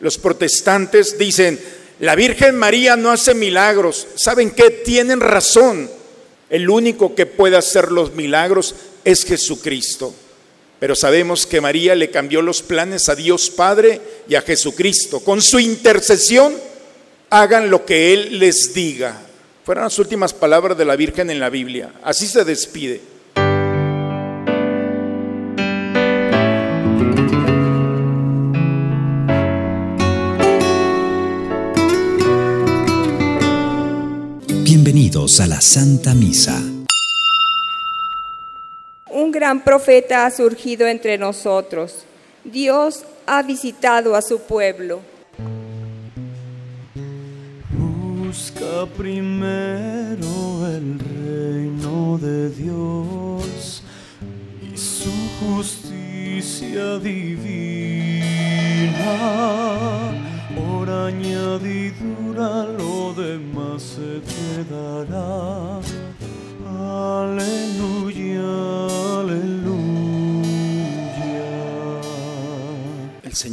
Los protestantes dicen, la Virgen María no hace milagros. ¿Saben qué? Tienen razón. El único que puede hacer los milagros es Jesucristo. Pero sabemos que María le cambió los planes a Dios Padre y a Jesucristo. Con su intercesión, hagan lo que Él les diga. Fueron las últimas palabras de la Virgen en la Biblia. Así se despide. Bienvenidos a la Santa Misa. Un gran profeta ha surgido entre nosotros. Dios ha visitado a su pueblo. Busca primero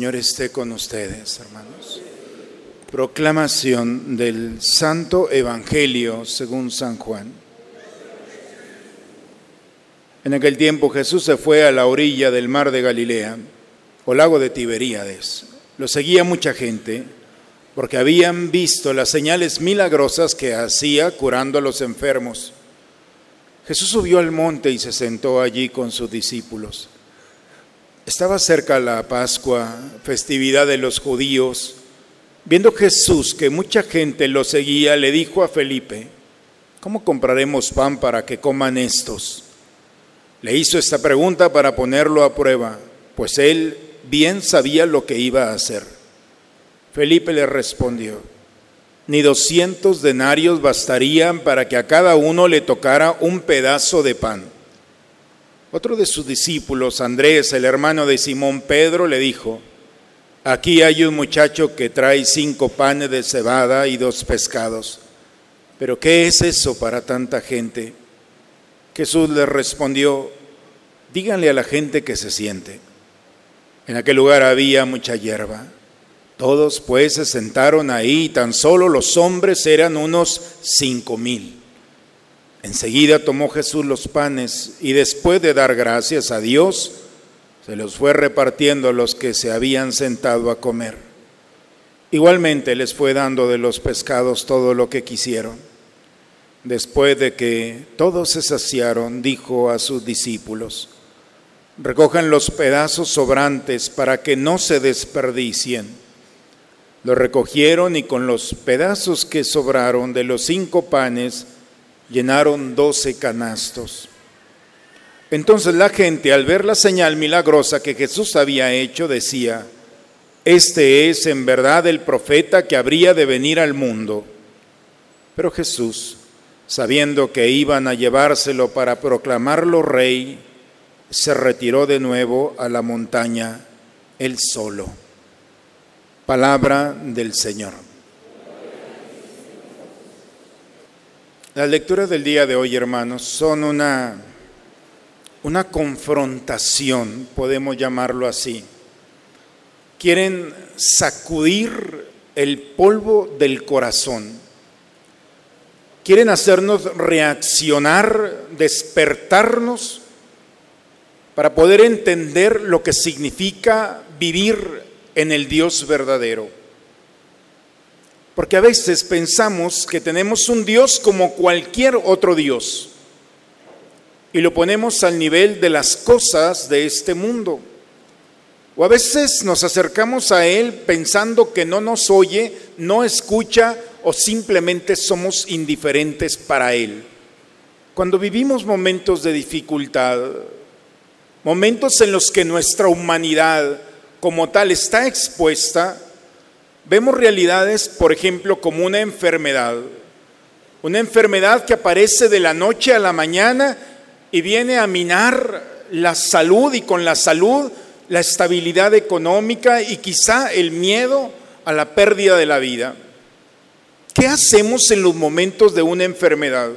Señor esté con ustedes, hermanos. Proclamación del Santo Evangelio según San Juan. En aquel tiempo Jesús se fue a la orilla del mar de Galilea, o lago de Tiberíades. Lo seguía mucha gente porque habían visto las señales milagrosas que hacía curando a los enfermos. Jesús subió al monte y se sentó allí con sus discípulos. Estaba cerca la Pascua, festividad de los judíos. Viendo Jesús que mucha gente lo seguía, le dijo a Felipe, ¿cómo compraremos pan para que coman estos? Le hizo esta pregunta para ponerlo a prueba, pues él bien sabía lo que iba a hacer. Felipe le respondió, ni doscientos denarios bastarían para que a cada uno le tocara un pedazo de pan. Otro de sus discípulos, Andrés, el hermano de Simón Pedro, le dijo, aquí hay un muchacho que trae cinco panes de cebada y dos pescados. Pero ¿qué es eso para tanta gente? Jesús le respondió, díganle a la gente que se siente. En aquel lugar había mucha hierba. Todos pues se sentaron ahí y tan solo los hombres eran unos cinco mil. Enseguida tomó Jesús los panes y después de dar gracias a Dios, se los fue repartiendo a los que se habían sentado a comer. Igualmente les fue dando de los pescados todo lo que quisieron. Después de que todos se saciaron, dijo a sus discípulos, recojan los pedazos sobrantes para que no se desperdicien lo recogieron y con los pedazos que sobraron de los cinco panes llenaron doce canastos. Entonces la gente, al ver la señal milagrosa que Jesús había hecho, decía, este es en verdad el profeta que habría de venir al mundo. Pero Jesús, sabiendo que iban a llevárselo para proclamarlo rey, se retiró de nuevo a la montaña él solo. Palabra del Señor. Las lecturas del día de hoy, hermanos, son una, una confrontación, podemos llamarlo así. Quieren sacudir el polvo del corazón. Quieren hacernos reaccionar, despertarnos para poder entender lo que significa vivir en el Dios verdadero. Porque a veces pensamos que tenemos un Dios como cualquier otro Dios y lo ponemos al nivel de las cosas de este mundo. O a veces nos acercamos a Él pensando que no nos oye, no escucha o simplemente somos indiferentes para Él. Cuando vivimos momentos de dificultad, momentos en los que nuestra humanidad como tal está expuesta, vemos realidades, por ejemplo, como una enfermedad. Una enfermedad que aparece de la noche a la mañana y viene a minar la salud y con la salud la estabilidad económica y quizá el miedo a la pérdida de la vida. ¿Qué hacemos en los momentos de una enfermedad?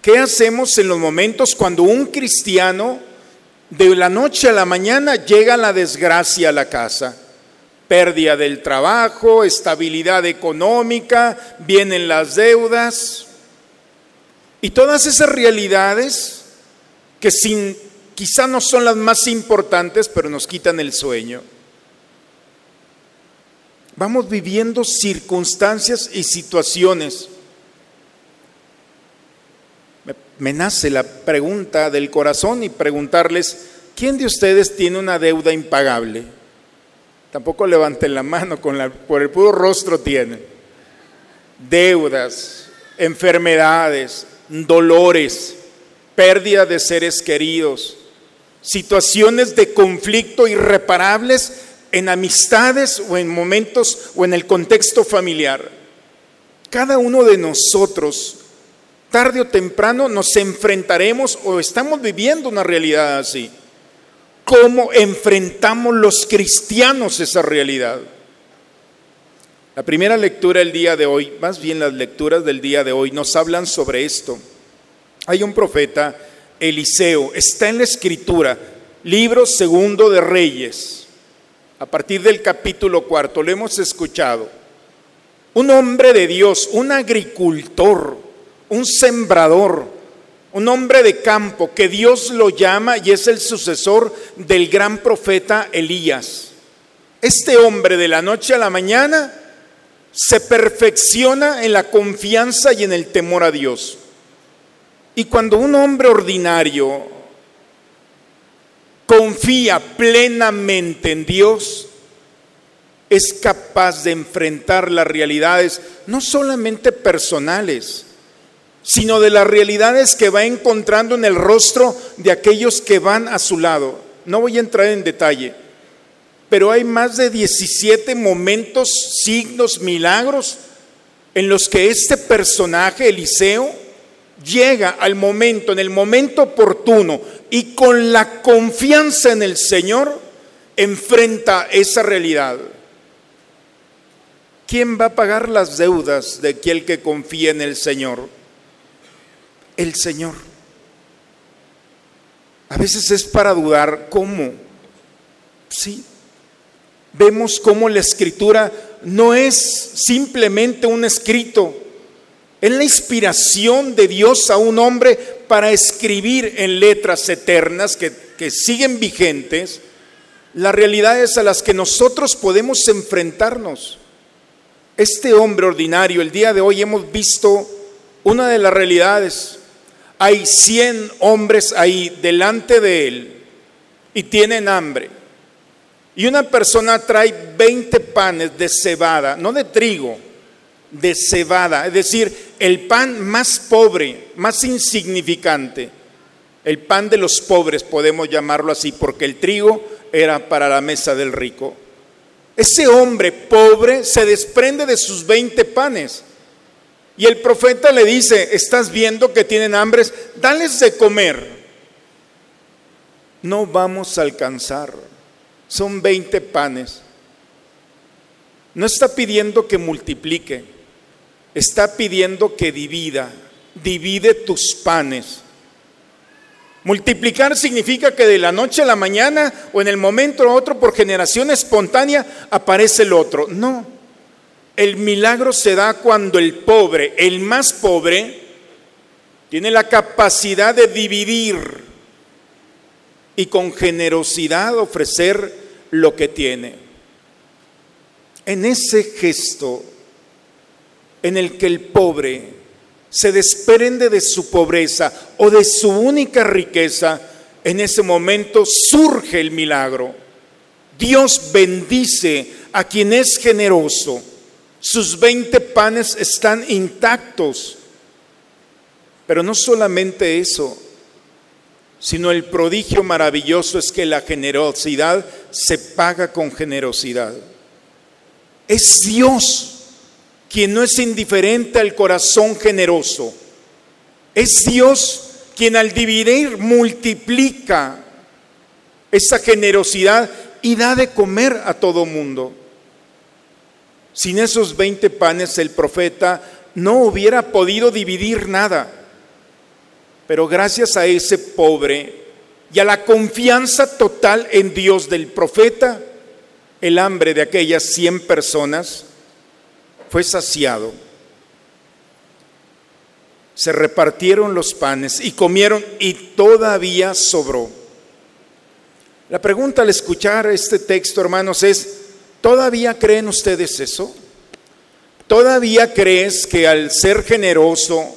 ¿Qué hacemos en los momentos cuando un cristiano de la noche a la mañana llega la desgracia a la casa. Pérdida del trabajo, estabilidad económica, vienen las deudas. Y todas esas realidades que sin, quizá no son las más importantes, pero nos quitan el sueño. Vamos viviendo circunstancias y situaciones. Me, me nace la pregunta del corazón y preguntarles, ¿quién de ustedes tiene una deuda impagable? Tampoco levanten la mano, con la, por el puro rostro tienen. Deudas, enfermedades, dolores, pérdida de seres queridos, situaciones de conflicto irreparables en amistades o en momentos o en el contexto familiar. Cada uno de nosotros, tarde o temprano, nos enfrentaremos o estamos viviendo una realidad así. ¿Cómo enfrentamos los cristianos esa realidad? La primera lectura del día de hoy, más bien las lecturas del día de hoy, nos hablan sobre esto. Hay un profeta, Eliseo, está en la escritura, libro segundo de Reyes, a partir del capítulo cuarto, lo hemos escuchado. Un hombre de Dios, un agricultor, un sembrador, un hombre de campo que Dios lo llama y es el sucesor del gran profeta Elías. Este hombre de la noche a la mañana se perfecciona en la confianza y en el temor a Dios. Y cuando un hombre ordinario confía plenamente en Dios, es capaz de enfrentar las realidades, no solamente personales, sino de las realidades que va encontrando en el rostro de aquellos que van a su lado. No voy a entrar en detalle, pero hay más de 17 momentos, signos, milagros en los que este personaje, Eliseo, llega al momento, en el momento oportuno y con la confianza en el Señor, enfrenta esa realidad. ¿Quién va a pagar las deudas de aquel que confía en el Señor? El Señor. A veces es para dudar cómo. Sí. Vemos cómo la escritura no es simplemente un escrito, es la inspiración de Dios a un hombre para escribir en letras eternas que, que siguen vigentes las realidades a las que nosotros podemos enfrentarnos. Este hombre ordinario, el día de hoy hemos visto una de las realidades. Hay 100 hombres ahí delante de él y tienen hambre. Y una persona trae 20 panes de cebada, no de trigo, de cebada, es decir, el pan más pobre, más insignificante. El pan de los pobres, podemos llamarlo así, porque el trigo era para la mesa del rico. Ese hombre pobre se desprende de sus 20 panes. Y el profeta le dice, estás viendo que tienen hambre, dales de comer. No vamos a alcanzar. Son 20 panes. No está pidiendo que multiplique, está pidiendo que divida, divide tus panes. Multiplicar significa que de la noche a la mañana o en el momento a otro por generación espontánea aparece el otro. No, el milagro se da cuando el pobre, el más pobre, tiene la capacidad de dividir y con generosidad ofrecer lo que tiene. En ese gesto en el que el pobre se desprende de su pobreza o de su única riqueza, en ese momento surge el milagro. Dios bendice a quien es generoso. Sus 20 panes están intactos. Pero no solamente eso, sino el prodigio maravilloso es que la generosidad se paga con generosidad. Es Dios quien no es indiferente al corazón generoso. Es Dios quien al dividir multiplica esa generosidad y da de comer a todo mundo. Sin esos 20 panes el profeta no hubiera podido dividir nada. Pero gracias a ese pobre y a la confianza total en Dios del profeta, el hambre de aquellas 100 personas fue saciado. Se repartieron los panes y comieron y todavía sobró. La pregunta al escuchar este texto, hermanos, es, ¿todavía creen ustedes eso? ¿Todavía crees que al ser generoso,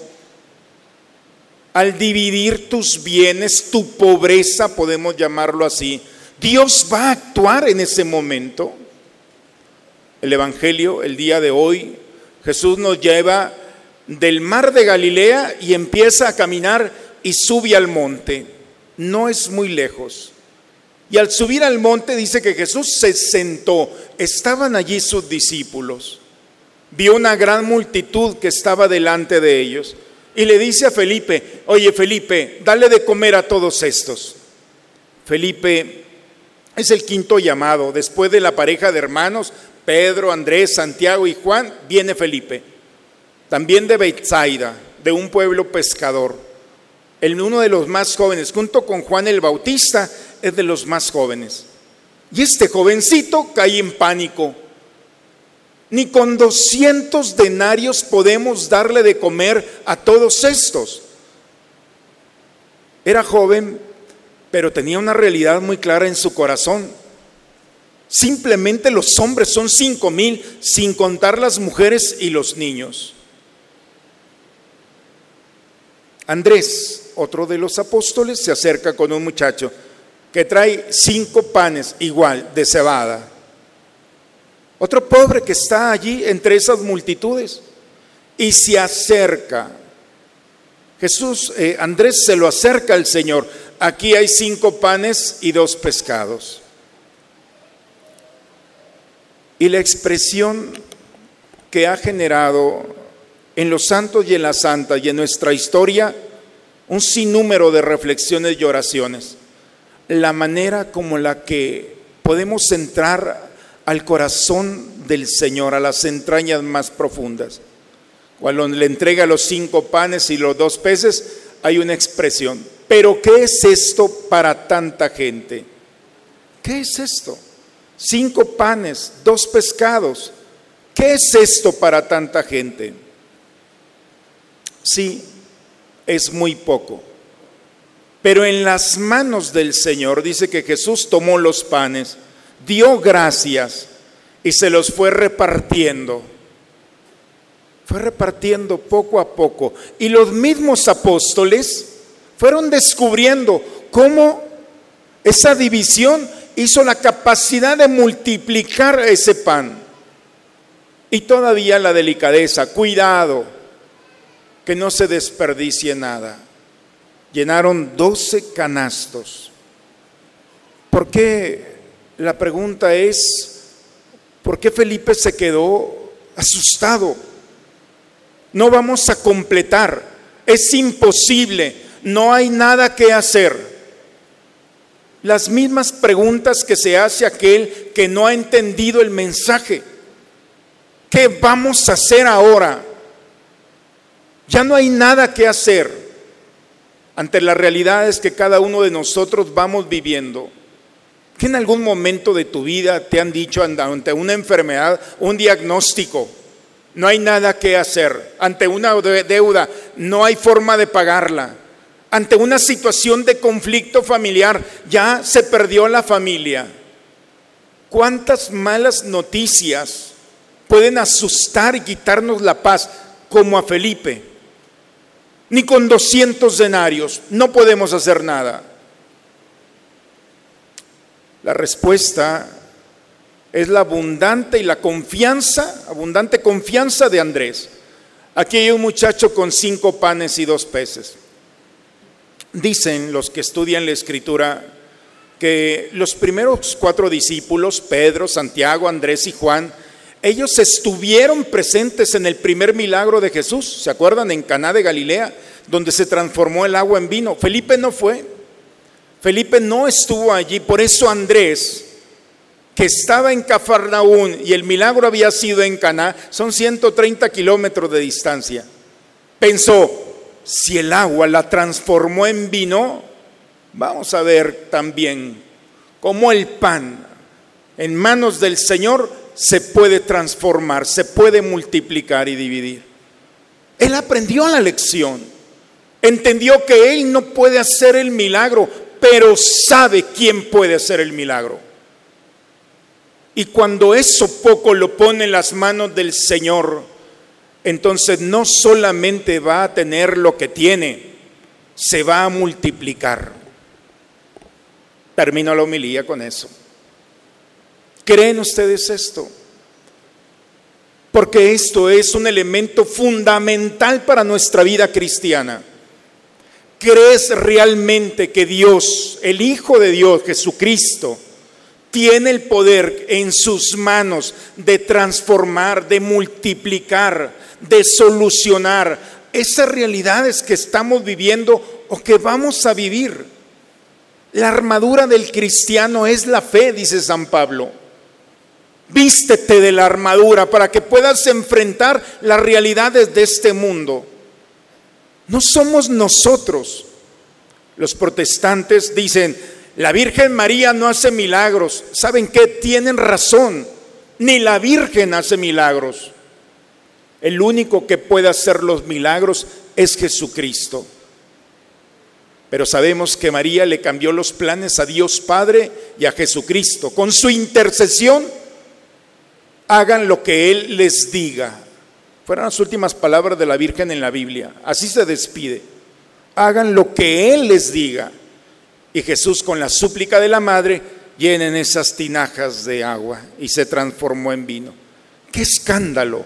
al dividir tus bienes, tu pobreza, podemos llamarlo así, Dios va a actuar en ese momento? El Evangelio, el día de hoy, Jesús nos lleva del mar de Galilea y empieza a caminar y sube al monte. No es muy lejos. Y al subir al monte dice que Jesús se sentó. Estaban allí sus discípulos. Vio una gran multitud que estaba delante de ellos. Y le dice a Felipe, oye Felipe, dale de comer a todos estos. Felipe es el quinto llamado, después de la pareja de hermanos, Pedro, Andrés, Santiago y Juan, viene Felipe, también de Bethsaida, de un pueblo pescador, el uno de los más jóvenes, junto con Juan el Bautista, es de los más jóvenes. Y este jovencito cae en pánico ni con 200 denarios podemos darle de comer a todos estos. Era joven, pero tenía una realidad muy clara en su corazón. Simplemente los hombres son cinco mil, sin contar las mujeres y los niños. Andrés, otro de los apóstoles, se acerca con un muchacho que trae cinco panes igual de cebada otro pobre que está allí entre esas multitudes y se acerca. Jesús, eh, Andrés se lo acerca al Señor. Aquí hay cinco panes y dos pescados. Y la expresión que ha generado en los santos y en la santa y en nuestra historia un sinnúmero de reflexiones y oraciones. La manera como la que podemos entrar al corazón del Señor, a las entrañas más profundas. Cuando le entrega los cinco panes y los dos peces, hay una expresión. Pero ¿qué es esto para tanta gente? ¿Qué es esto? Cinco panes, dos pescados. ¿Qué es esto para tanta gente? Sí, es muy poco. Pero en las manos del Señor dice que Jesús tomó los panes dio gracias y se los fue repartiendo. Fue repartiendo poco a poco. Y los mismos apóstoles fueron descubriendo cómo esa división hizo la capacidad de multiplicar ese pan. Y todavía la delicadeza, cuidado, que no se desperdicie nada. Llenaron 12 canastos. ¿Por qué la pregunta es, ¿por qué Felipe se quedó asustado? No vamos a completar, es imposible, no hay nada que hacer. Las mismas preguntas que se hace aquel que no ha entendido el mensaje. ¿Qué vamos a hacer ahora? Ya no hay nada que hacer ante las realidades que cada uno de nosotros vamos viviendo que en algún momento de tu vida te han dicho ante una enfermedad, un diagnóstico, no hay nada que hacer, ante una deuda, no hay forma de pagarla, ante una situación de conflicto familiar, ya se perdió la familia. ¿Cuántas malas noticias pueden asustar y quitarnos la paz como a Felipe? Ni con 200 denarios, no podemos hacer nada. La respuesta es la abundante y la confianza, abundante confianza de Andrés. Aquí hay un muchacho con cinco panes y dos peces. Dicen los que estudian la escritura que los primeros cuatro discípulos, Pedro, Santiago, Andrés y Juan, ellos estuvieron presentes en el primer milagro de Jesús. ¿Se acuerdan? En Caná de Galilea, donde se transformó el agua en vino. Felipe no fue. Felipe no estuvo allí, por eso Andrés, que estaba en Cafarnaún y el milagro había sido en Caná, son 130 kilómetros de distancia. Pensó, si el agua la transformó en vino, vamos a ver también cómo el pan en manos del Señor se puede transformar, se puede multiplicar y dividir. Él aprendió la lección, entendió que él no puede hacer el milagro, pero sabe quién puede hacer el milagro. Y cuando eso poco lo pone en las manos del Señor, entonces no solamente va a tener lo que tiene, se va a multiplicar. Termino la homilía con eso. ¿Creen ustedes esto? Porque esto es un elemento fundamental para nuestra vida cristiana. ¿Crees realmente que Dios, el Hijo de Dios, Jesucristo, tiene el poder en sus manos de transformar, de multiplicar, de solucionar esas realidades que estamos viviendo o que vamos a vivir? La armadura del cristiano es la fe, dice San Pablo. Vístete de la armadura para que puedas enfrentar las realidades de este mundo. No somos nosotros. Los protestantes dicen, la Virgen María no hace milagros. ¿Saben qué? Tienen razón. Ni la Virgen hace milagros. El único que puede hacer los milagros es Jesucristo. Pero sabemos que María le cambió los planes a Dios Padre y a Jesucristo. Con su intercesión hagan lo que Él les diga. Fueron las últimas palabras de la Virgen en la Biblia. Así se despide. Hagan lo que Él les diga. Y Jesús con la súplica de la madre llenen esas tinajas de agua y se transformó en vino. ¡Qué escándalo!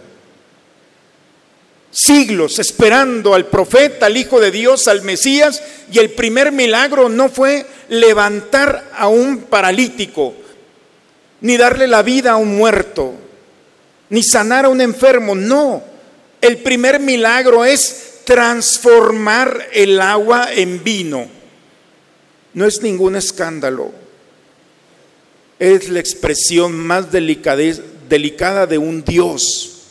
Siglos esperando al profeta, al Hijo de Dios, al Mesías, y el primer milagro no fue levantar a un paralítico, ni darle la vida a un muerto, ni sanar a un enfermo, no. El primer milagro es transformar el agua en vino. No es ningún escándalo. Es la expresión más delicada de un Dios.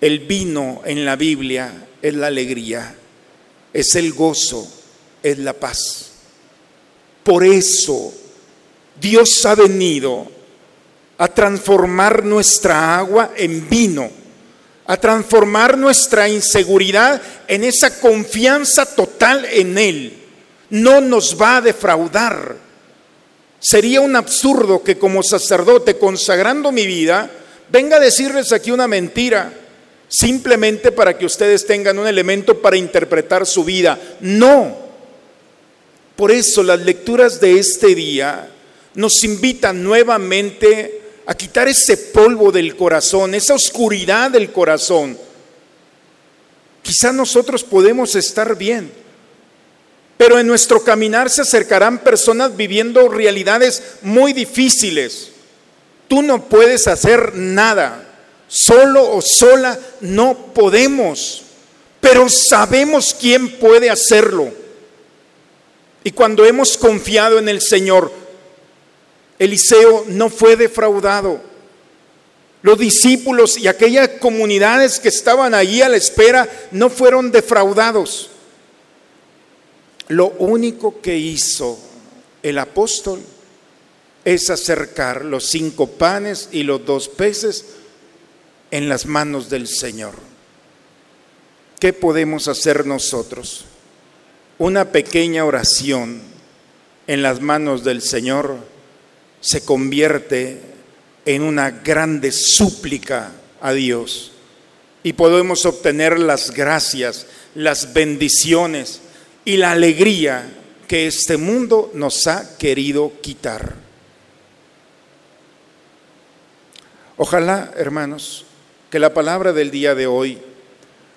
El vino en la Biblia es la alegría, es el gozo, es la paz. Por eso Dios ha venido a transformar nuestra agua en vino, a transformar nuestra inseguridad en esa confianza total en Él. No nos va a defraudar. Sería un absurdo que como sacerdote, consagrando mi vida, venga a decirles aquí una mentira, simplemente para que ustedes tengan un elemento para interpretar su vida. No. Por eso las lecturas de este día nos invitan nuevamente a quitar ese polvo del corazón, esa oscuridad del corazón. Quizá nosotros podemos estar bien, pero en nuestro caminar se acercarán personas viviendo realidades muy difíciles. Tú no puedes hacer nada, solo o sola no podemos, pero sabemos quién puede hacerlo. Y cuando hemos confiado en el Señor, Eliseo no fue defraudado. Los discípulos y aquellas comunidades que estaban allí a la espera no fueron defraudados. Lo único que hizo el apóstol es acercar los cinco panes y los dos peces en las manos del Señor. ¿Qué podemos hacer nosotros? Una pequeña oración en las manos del Señor se convierte en una grande súplica a Dios y podemos obtener las gracias, las bendiciones y la alegría que este mundo nos ha querido quitar. Ojalá, hermanos, que la palabra del día de hoy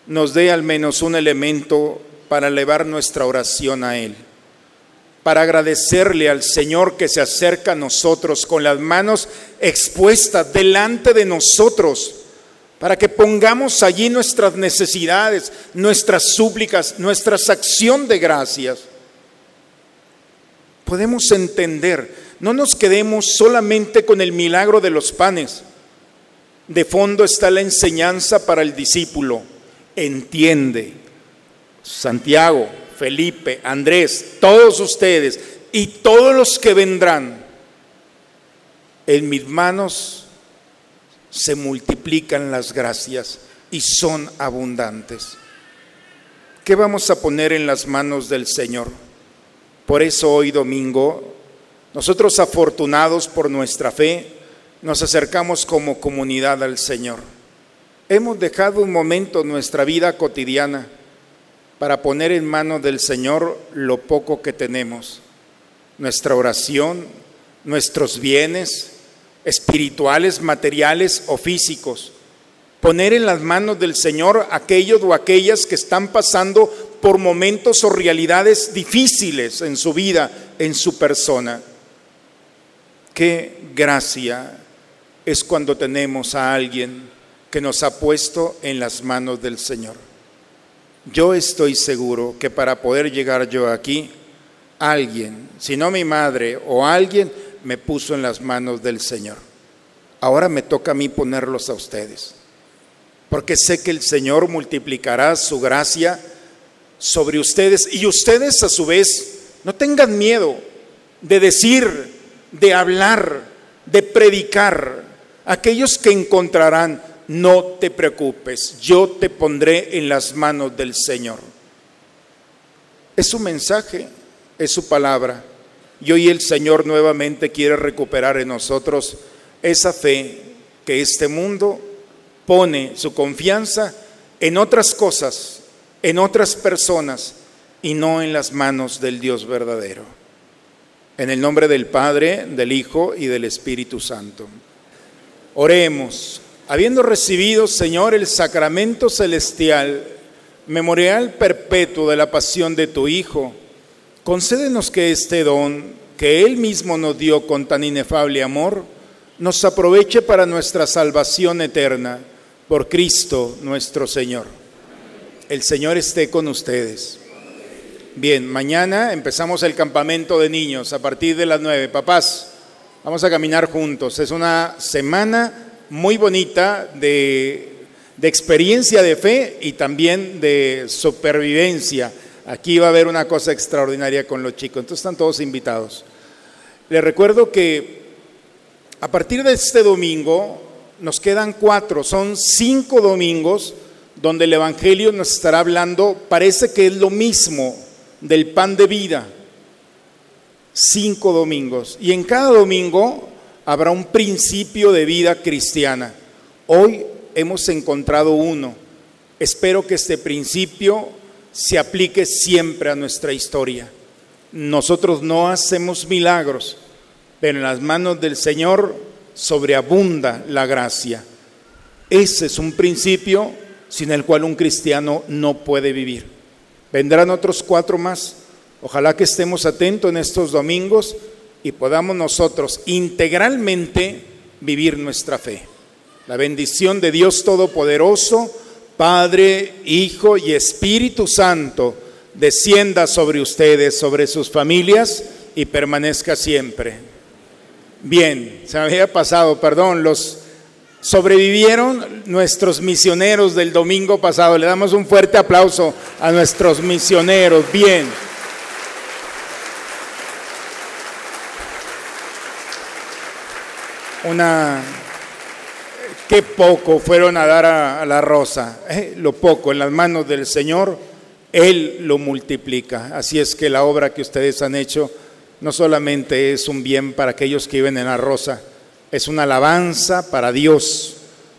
nos dé al menos un elemento para elevar nuestra oración a Él para agradecerle al Señor que se acerca a nosotros con las manos expuestas delante de nosotros, para que pongamos allí nuestras necesidades, nuestras súplicas, nuestra acción de gracias. Podemos entender, no nos quedemos solamente con el milagro de los panes. De fondo está la enseñanza para el discípulo. Entiende. Santiago, Felipe, Andrés, todos ustedes y todos los que vendrán, en mis manos se multiplican las gracias y son abundantes. ¿Qué vamos a poner en las manos del Señor? Por eso hoy domingo, nosotros afortunados por nuestra fe, nos acercamos como comunidad al Señor. Hemos dejado un momento nuestra vida cotidiana para poner en manos del Señor lo poco que tenemos, nuestra oración, nuestros bienes espirituales, materiales o físicos. Poner en las manos del Señor aquellos o aquellas que están pasando por momentos o realidades difíciles en su vida, en su persona. Qué gracia es cuando tenemos a alguien que nos ha puesto en las manos del Señor. Yo estoy seguro que para poder llegar yo aquí, alguien, si no mi madre o alguien, me puso en las manos del Señor. Ahora me toca a mí ponerlos a ustedes, porque sé que el Señor multiplicará su gracia sobre ustedes y ustedes a su vez no tengan miedo de decir, de hablar, de predicar. Aquellos que encontrarán no te preocupes, yo te pondré en las manos del Señor. Es su mensaje, es su palabra. Y hoy el Señor nuevamente quiere recuperar en nosotros esa fe que este mundo pone su confianza en otras cosas, en otras personas y no en las manos del Dios verdadero. En el nombre del Padre, del Hijo y del Espíritu Santo. Oremos habiendo recibido, Señor, el sacramento celestial, memorial perpetuo de la pasión de tu Hijo, concédenos que este don, que Él mismo nos dio con tan inefable amor, nos aproveche para nuestra salvación eterna, por Cristo nuestro Señor. El Señor esté con ustedes. Bien, mañana empezamos el campamento de niños a partir de las nueve. Papás, vamos a caminar juntos. Es una semana muy bonita de, experiencia de fe y también de supervivencia. Aquí va a haber una cosa extraordinaria con los chicos. Entonces están todos invitados. Les recuerdo que a partir de este domingo nos quedan cuatro, son cinco domingos donde el Evangelio nos estará hablando, parece que es lo mismo del pan de vida. Cinco domingos. Y en cada domingo habrá un principio de vida cristiana. Hoy hemos encontrado uno. Espero que este principio se aplique siempre a nuestra historia. Nosotros no hacemos milagros, pero en las manos del Señor sobreabunda la gracia. Ese es un principio sin el cual un cristiano no puede vivir. Vendrán otros cuatro más. Ojalá que estemos atentos en estos domingos y podamos nosotros integralmente vivir nuestra fe. La bendición de Dios Todopoderoso, Padre, Hijo y Espíritu Santo, descienda sobre ustedes, sobre sus familias y permanezca siempre. Bien, se me había pasado, perdón, los sobrevivieron nuestros misioneros del domingo pasado. Le damos un fuerte aplauso a nuestros misioneros. Bien. Una qué poco fueron a dar a, la rosa, eh, lo poco en las manos del Señor, Él lo multiplica. Así es que la obra que ustedes han hecho no solamente es un bien para aquellos que viven en la rosa, es una alabanza para Dios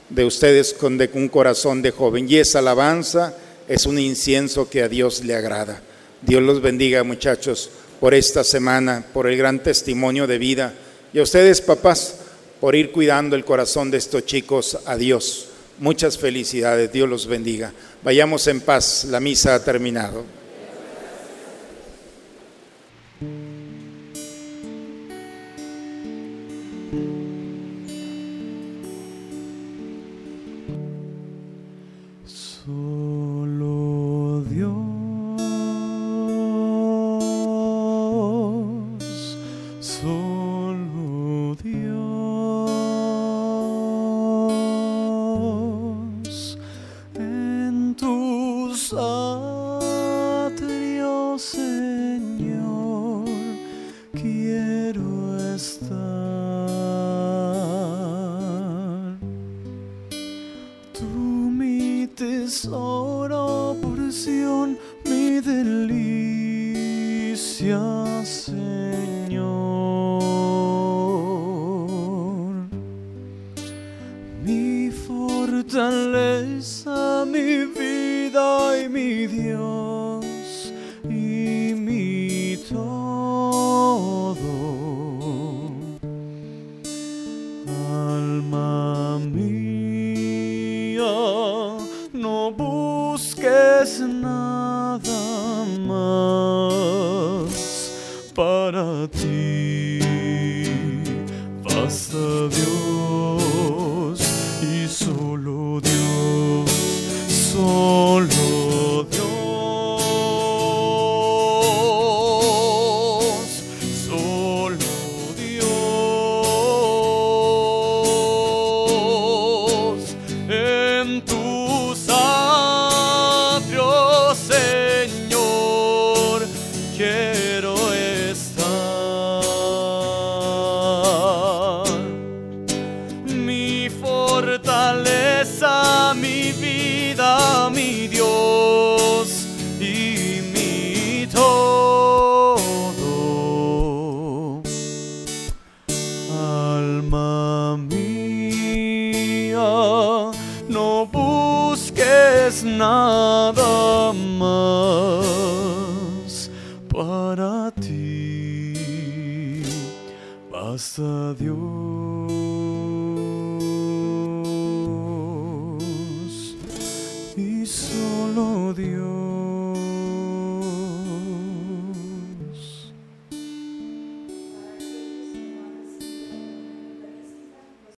de ustedes con de un corazón de joven. Y esa alabanza es un incienso que a Dios le agrada. Dios los bendiga muchachos por esta semana, por el gran testimonio de vida. Y a ustedes papás, por ir cuidando el corazón de estos chicos a Dios. Muchas felicidades, Dios los bendiga. Vayamos en paz, la misa ha terminado. Fortaleza, mi vida y mi Dios y mi todo.